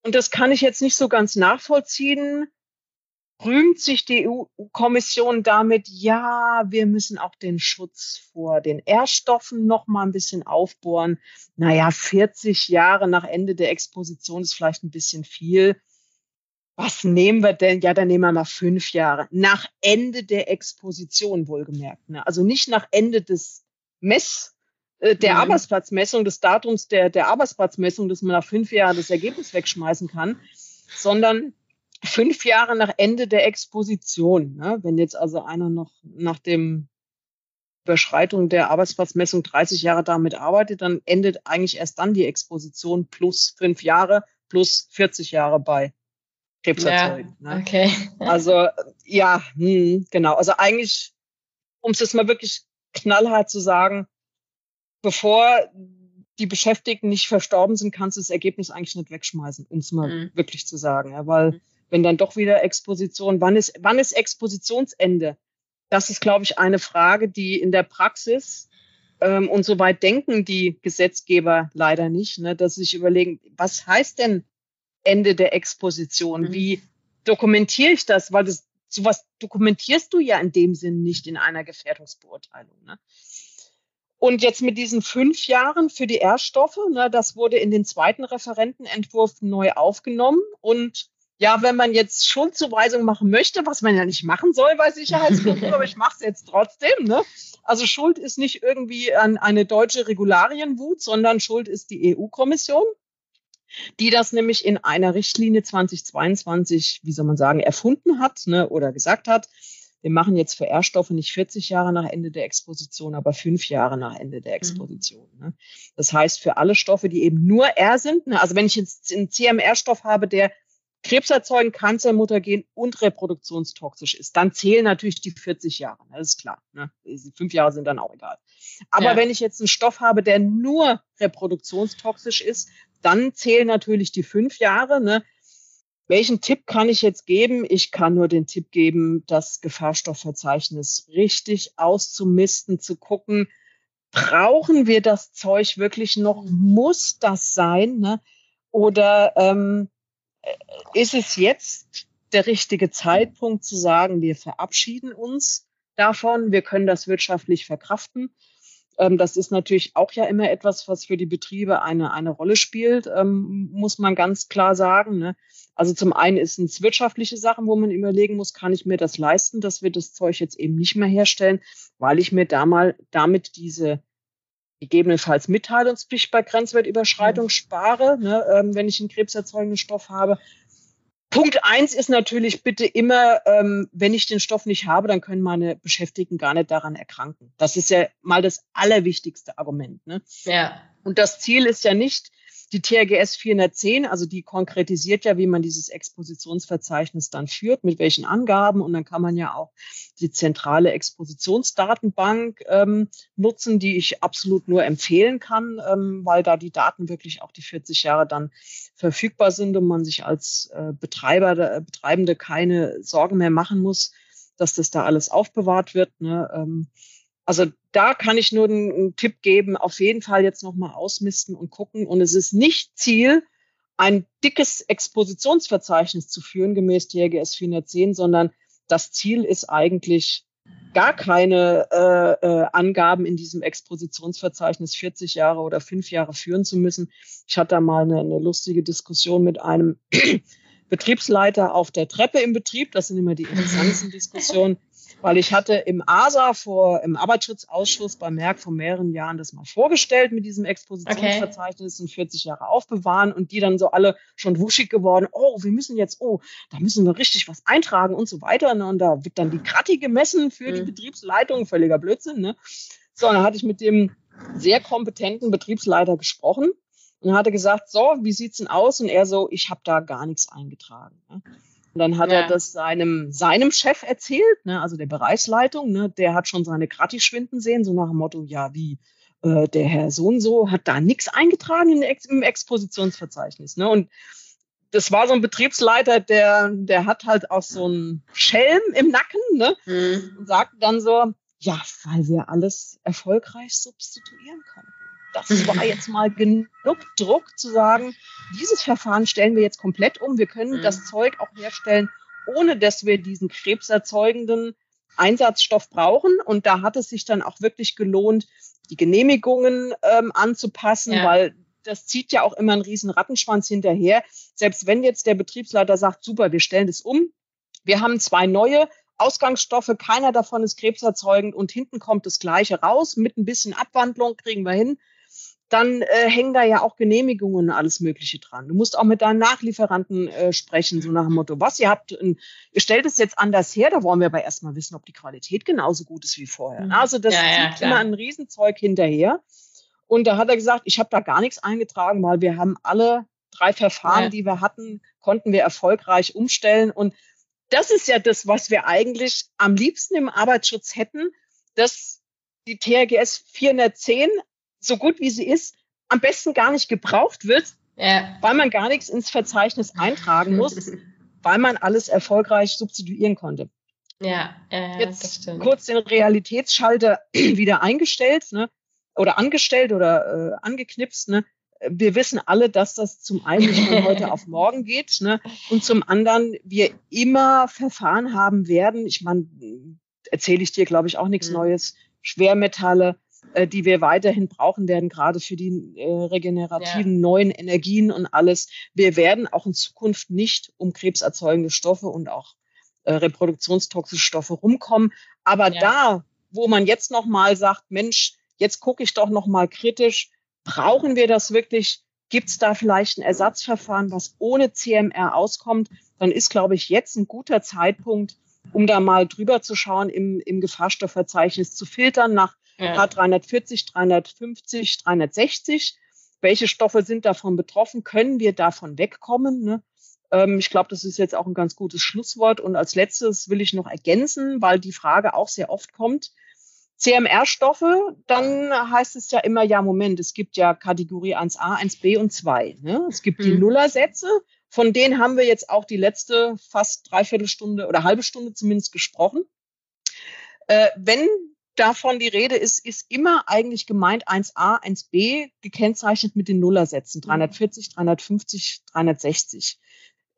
und das kann ich jetzt nicht so ganz nachvollziehen, rühmt sich die EU-Kommission damit, ja, wir müssen auch den Schutz vor den Ehrstoffen noch mal ein bisschen aufbohren. Naja, 40 Jahre nach Ende der Exposition ist vielleicht ein bisschen viel. Was nehmen wir denn? Ja, dann nehmen wir mal fünf Jahre. Nach Ende der Exposition wohlgemerkt. Ne? Also nicht nach Ende des Mess, äh, der mhm. Arbeitsplatzmessung, des Datums der, der Arbeitsplatzmessung, dass man nach fünf Jahren das Ergebnis wegschmeißen kann, sondern fünf Jahre nach Ende der Exposition. Ne? Wenn jetzt also einer noch nach dem Überschreitung der Arbeitsplatzmessung 30 Jahre damit arbeitet, dann endet eigentlich erst dann die Exposition plus fünf Jahre plus 40 Jahre bei Krebserzeugen. Ja, ne? Okay. Also ja, hm, genau. Also eigentlich, um es jetzt mal wirklich knallhart zu sagen, bevor die Beschäftigten nicht verstorben sind, kannst du das Ergebnis eigentlich nicht wegschmeißen, um es mal mhm. wirklich zu sagen. Ja, weil mhm. Wenn dann doch wieder Exposition, wann ist, wann ist Expositionsende? Das ist, glaube ich, eine Frage, die in der Praxis ähm, und so weit denken die Gesetzgeber leider nicht, ne, dass sie sich überlegen, was heißt denn Ende der Exposition? Mhm. Wie dokumentiere ich das? Weil das sowas dokumentierst du ja in dem Sinn nicht in einer Gefährdungsbeurteilung. Ne? Und jetzt mit diesen fünf Jahren für die Erststoffe, ne, das wurde in den zweiten Referentenentwurf neu aufgenommen. Und ja, wenn man jetzt Schuldzuweisung machen möchte, was man ja nicht machen soll bei Sicherheitsgründen, aber ich mache es jetzt trotzdem. Ne? Also Schuld ist nicht irgendwie an eine deutsche Regularienwut, sondern Schuld ist die EU-Kommission, die das nämlich in einer Richtlinie 2022, wie soll man sagen, erfunden hat ne, oder gesagt hat wir machen jetzt für R-Stoffe nicht 40 Jahre nach Ende der Exposition, aber fünf Jahre nach Ende der mhm. Exposition. Ne? Das heißt, für alle Stoffe, die eben nur R sind, ne, also wenn ich jetzt einen CMR-Stoff habe, der krebserzeugen, Kanzermuttergen und reproduktionstoxisch ist, dann zählen natürlich die 40 Jahre. Ne? Das ist klar. Ne? Fünf Jahre sind dann auch egal. Aber ja. wenn ich jetzt einen Stoff habe, der nur reproduktionstoxisch ist, dann zählen natürlich die fünf Jahre. Ne? Welchen Tipp kann ich jetzt geben? Ich kann nur den Tipp geben, das Gefahrstoffverzeichnis richtig auszumisten, zu gucken, brauchen wir das Zeug wirklich noch? Muss das sein? Ne? Oder ähm, äh, ist es jetzt der richtige Zeitpunkt zu sagen, wir verabschieden uns davon, wir können das wirtschaftlich verkraften? Ähm, das ist natürlich auch ja immer etwas, was für die Betriebe eine, eine Rolle spielt, ähm, muss man ganz klar sagen. Ne? Also zum einen ist es wirtschaftliche Sachen, wo man überlegen muss, kann ich mir das leisten, dass wir das Zeug jetzt eben nicht mehr herstellen, weil ich mir da mal damit diese gegebenenfalls Mitteilungspflicht bei Grenzwertüberschreitung mhm. spare, ne, ähm, wenn ich einen krebserzeugenden Stoff habe. Punkt eins ist natürlich bitte immer, ähm, wenn ich den Stoff nicht habe, dann können meine Beschäftigten gar nicht daran erkranken. Das ist ja mal das allerwichtigste Argument. Ne? Ja. Und das Ziel ist ja nicht, die TRGS 410, also die konkretisiert ja, wie man dieses Expositionsverzeichnis dann führt, mit welchen Angaben. Und dann kann man ja auch die zentrale Expositionsdatenbank ähm, nutzen, die ich absolut nur empfehlen kann, ähm, weil da die Daten wirklich auch die 40 Jahre dann verfügbar sind und man sich als äh, Betreiber, äh, Betreibende keine Sorgen mehr machen muss, dass das da alles aufbewahrt wird. Ne? Ähm, also da kann ich nur einen, einen Tipp geben, auf jeden Fall jetzt nochmal ausmisten und gucken. Und es ist nicht Ziel, ein dickes Expositionsverzeichnis zu führen, gemäß TRGS 410, sondern das Ziel ist eigentlich gar keine äh, äh, Angaben in diesem Expositionsverzeichnis 40 Jahre oder fünf Jahre führen zu müssen. Ich hatte da mal eine, eine lustige Diskussion mit einem Betriebsleiter auf der Treppe im Betrieb. Das sind immer die interessantesten Diskussionen weil ich hatte im ASA vor, im Arbeitsschutzausschuss bei Merck vor mehreren Jahren das mal vorgestellt mit diesem Expositionsverzeichnis okay. und 40 Jahre aufbewahren und die dann so alle schon wuschig geworden, oh, wir müssen jetzt, oh, da müssen wir richtig was eintragen und so weiter. Ne? Und da wird dann die Kratti gemessen für mhm. die Betriebsleitung, völliger Blödsinn. Ne? So, dann hatte ich mit dem sehr kompetenten Betriebsleiter gesprochen und hatte gesagt, so, wie sieht's denn aus? Und er so, ich habe da gar nichts eingetragen. Ne? Und dann hat ja. er das seinem, seinem Chef erzählt, ne, also der Bereichsleitung, ne, der hat schon seine Gratis schwinden sehen, so nach dem Motto, ja, wie, äh, der Herr so und so hat da nichts eingetragen in, im Expositionsverzeichnis. Ne? Und das war so ein Betriebsleiter, der, der hat halt auch so einen Schelm im Nacken ne? Mhm. und sagte dann so, ja, weil wir alles erfolgreich substituieren konnten das war jetzt mal genug Druck zu sagen, dieses Verfahren stellen wir jetzt komplett um. Wir können mhm. das Zeug auch herstellen, ohne dass wir diesen krebserzeugenden Einsatzstoff brauchen. Und da hat es sich dann auch wirklich gelohnt, die Genehmigungen ähm, anzupassen, ja. weil das zieht ja auch immer einen riesen Rattenschwanz hinterher. Selbst wenn jetzt der Betriebsleiter sagt, super, wir stellen das um, wir haben zwei neue Ausgangsstoffe, keiner davon ist krebserzeugend und hinten kommt das gleiche raus, mit ein bisschen Abwandlung kriegen wir hin dann äh, hängen da ja auch Genehmigungen und alles Mögliche dran. Du musst auch mit deinen Nachlieferanten äh, sprechen, so nach dem Motto, was, ihr habt, ein, ihr stellt es jetzt anders her, da wollen wir aber erstmal wissen, ob die Qualität genauso gut ist wie vorher. Mhm. Also das ja, ja, immer ein Riesenzeug hinterher. Und da hat er gesagt, ich habe da gar nichts eingetragen, weil wir haben alle drei Verfahren, ja. die wir hatten, konnten wir erfolgreich umstellen. Und das ist ja das, was wir eigentlich am liebsten im Arbeitsschutz hätten, dass die TRGS 410 so gut wie sie ist, am besten gar nicht gebraucht wird, ja. weil man gar nichts ins Verzeichnis eintragen muss, weil man alles erfolgreich substituieren konnte. Ja, äh, jetzt kurz den Realitätsschalter wieder eingestellt, ne? Oder angestellt oder äh, angeknipst, ne? Wir wissen alle, dass das zum einen nicht von heute auf morgen geht, ne? Und zum anderen wir immer Verfahren haben werden. Ich meine, erzähle ich dir, glaube ich, auch nichts mhm. Neues. Schwermetalle, äh, die wir weiterhin brauchen werden, gerade für die äh, regenerativen ja. neuen Energien und alles. Wir werden auch in Zukunft nicht um krebserzeugende Stoffe und auch äh, reproduktionstoxische Stoffe rumkommen. Aber ja. da, wo man jetzt noch mal sagt, Mensch, jetzt gucke ich doch noch mal kritisch, brauchen wir das wirklich? Gibt es da vielleicht ein Ersatzverfahren, was ohne CMR auskommt? Dann ist, glaube ich, jetzt ein guter Zeitpunkt, um da mal drüber zu schauen, im, im Gefahrstoffverzeichnis zu filtern nach ja. H340, 350, 360. Welche Stoffe sind davon betroffen? Können wir davon wegkommen? Ne? Ähm, ich glaube, das ist jetzt auch ein ganz gutes Schlusswort. Und als letztes will ich noch ergänzen, weil die Frage auch sehr oft kommt. CMR-Stoffe, dann heißt es ja immer, ja, Moment, es gibt ja Kategorie 1a, 1b und 2. Ne? Es gibt die Nullersätze, von denen haben wir jetzt auch die letzte fast dreiviertel Stunde oder halbe Stunde zumindest gesprochen. Äh, wenn davon die Rede ist, ist immer eigentlich gemeint 1a, 1b, gekennzeichnet mit den Nullersätzen, 340, 350, 360.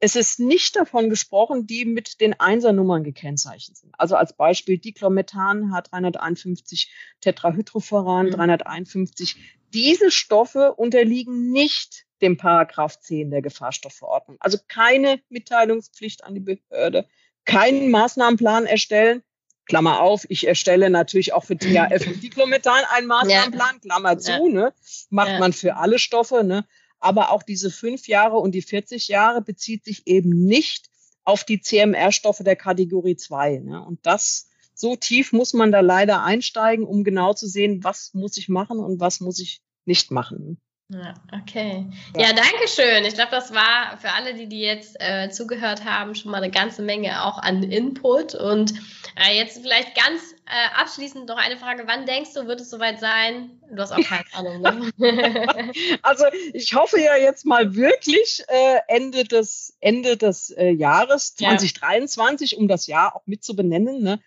Es ist nicht davon gesprochen, die mit den Einsernummern gekennzeichnet sind. Also als Beispiel Diclomethan, H351, Tetrahydrofuran, mhm. 351. Diese Stoffe unterliegen nicht dem Paragraph 10 der Gefahrstoffverordnung. Also keine Mitteilungspflicht an die Behörde, keinen Maßnahmenplan erstellen, Klammer auf, ich erstelle natürlich auch für THF und Diclomethan einen Maßnahmenplan, Klammer zu, ja. ne? Macht ja. man für alle Stoffe, ne? Aber auch diese fünf Jahre und die 40 Jahre bezieht sich eben nicht auf die CMR-Stoffe der Kategorie 2. Ne? Und das, so tief muss man da leider einsteigen, um genau zu sehen, was muss ich machen und was muss ich nicht machen. Ja, okay. Ja, ja danke schön. Ich glaube, das war für alle, die, die jetzt äh, zugehört haben, schon mal eine ganze Menge auch an Input. Und äh, jetzt vielleicht ganz äh, abschließend noch eine Frage. Wann denkst du, wird es soweit sein? Du hast auch keine Ahnung. Ne? also ich hoffe ja jetzt mal wirklich äh, Ende des, Ende des äh, Jahres 2023, ja. um das Jahr auch mit zu benennen. Ne?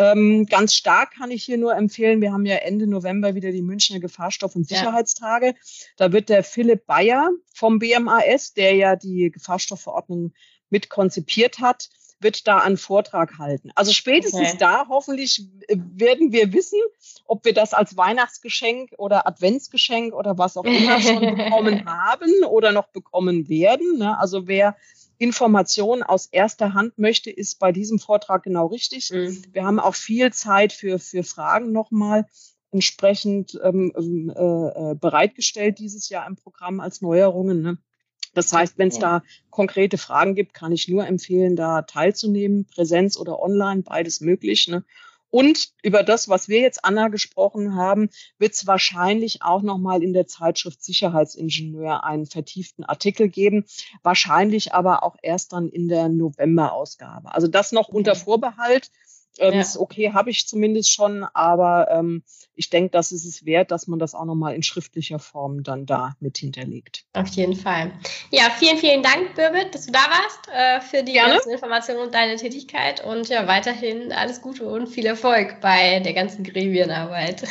Ähm, ganz stark kann ich hier nur empfehlen, wir haben ja Ende November wieder die Münchner Gefahrstoff- und Sicherheitstage. Ja. Da wird der Philipp Bayer vom BMAS, der ja die Gefahrstoffverordnung mit konzipiert hat, wird da einen Vortrag halten. Also spätestens okay. da hoffentlich werden wir wissen, ob wir das als Weihnachtsgeschenk oder Adventsgeschenk oder was auch immer schon bekommen haben oder noch bekommen werden. Ne? Also wer Information aus erster Hand möchte, ist bei diesem Vortrag genau richtig. Mhm. Wir haben auch viel Zeit für, für Fragen nochmal entsprechend ähm, ähm äh, äh, bereitgestellt dieses Jahr im Programm als Neuerungen. Ne? Das heißt, wenn es da konkrete Fragen gibt, kann ich nur empfehlen, da teilzunehmen, Präsenz oder online, beides möglich. Ne? Und über das, was wir jetzt, Anna, gesprochen haben, wird es wahrscheinlich auch nochmal in der Zeitschrift Sicherheitsingenieur einen vertieften Artikel geben. Wahrscheinlich aber auch erst dann in der November-Ausgabe. Also das noch unter Vorbehalt. Ähm, ja. Okay, habe ich zumindest schon, aber ähm, ich denke, das ist es wert, dass man das auch nochmal in schriftlicher Form dann da mit hinterlegt. Auf jeden Fall. Ja, vielen, vielen Dank, Birgit, dass du da warst, äh, für die Gerne. ganzen Informationen und deine Tätigkeit und ja, weiterhin alles Gute und viel Erfolg bei der ganzen Gremienarbeit.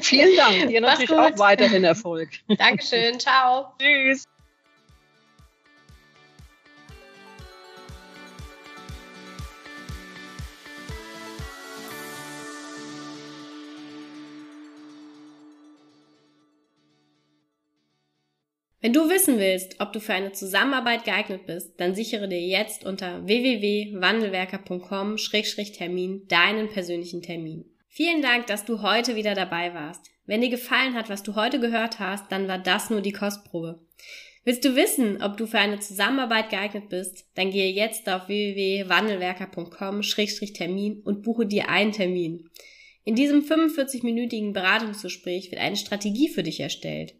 Vielen Dank. Dir natürlich auch weiterhin Erfolg. Dankeschön. Ciao. Tschüss. Wenn du wissen willst, ob du für eine Zusammenarbeit geeignet bist, dann sichere dir jetzt unter www.wandelwerker.com-termin deinen persönlichen Termin. Vielen Dank, dass du heute wieder dabei warst. Wenn dir gefallen hat, was du heute gehört hast, dann war das nur die Kostprobe. Willst du wissen, ob du für eine Zusammenarbeit geeignet bist, dann gehe jetzt auf www.wandelwerker.com-termin und buche dir einen Termin. In diesem 45-minütigen Beratungsgespräch wird eine Strategie für dich erstellt.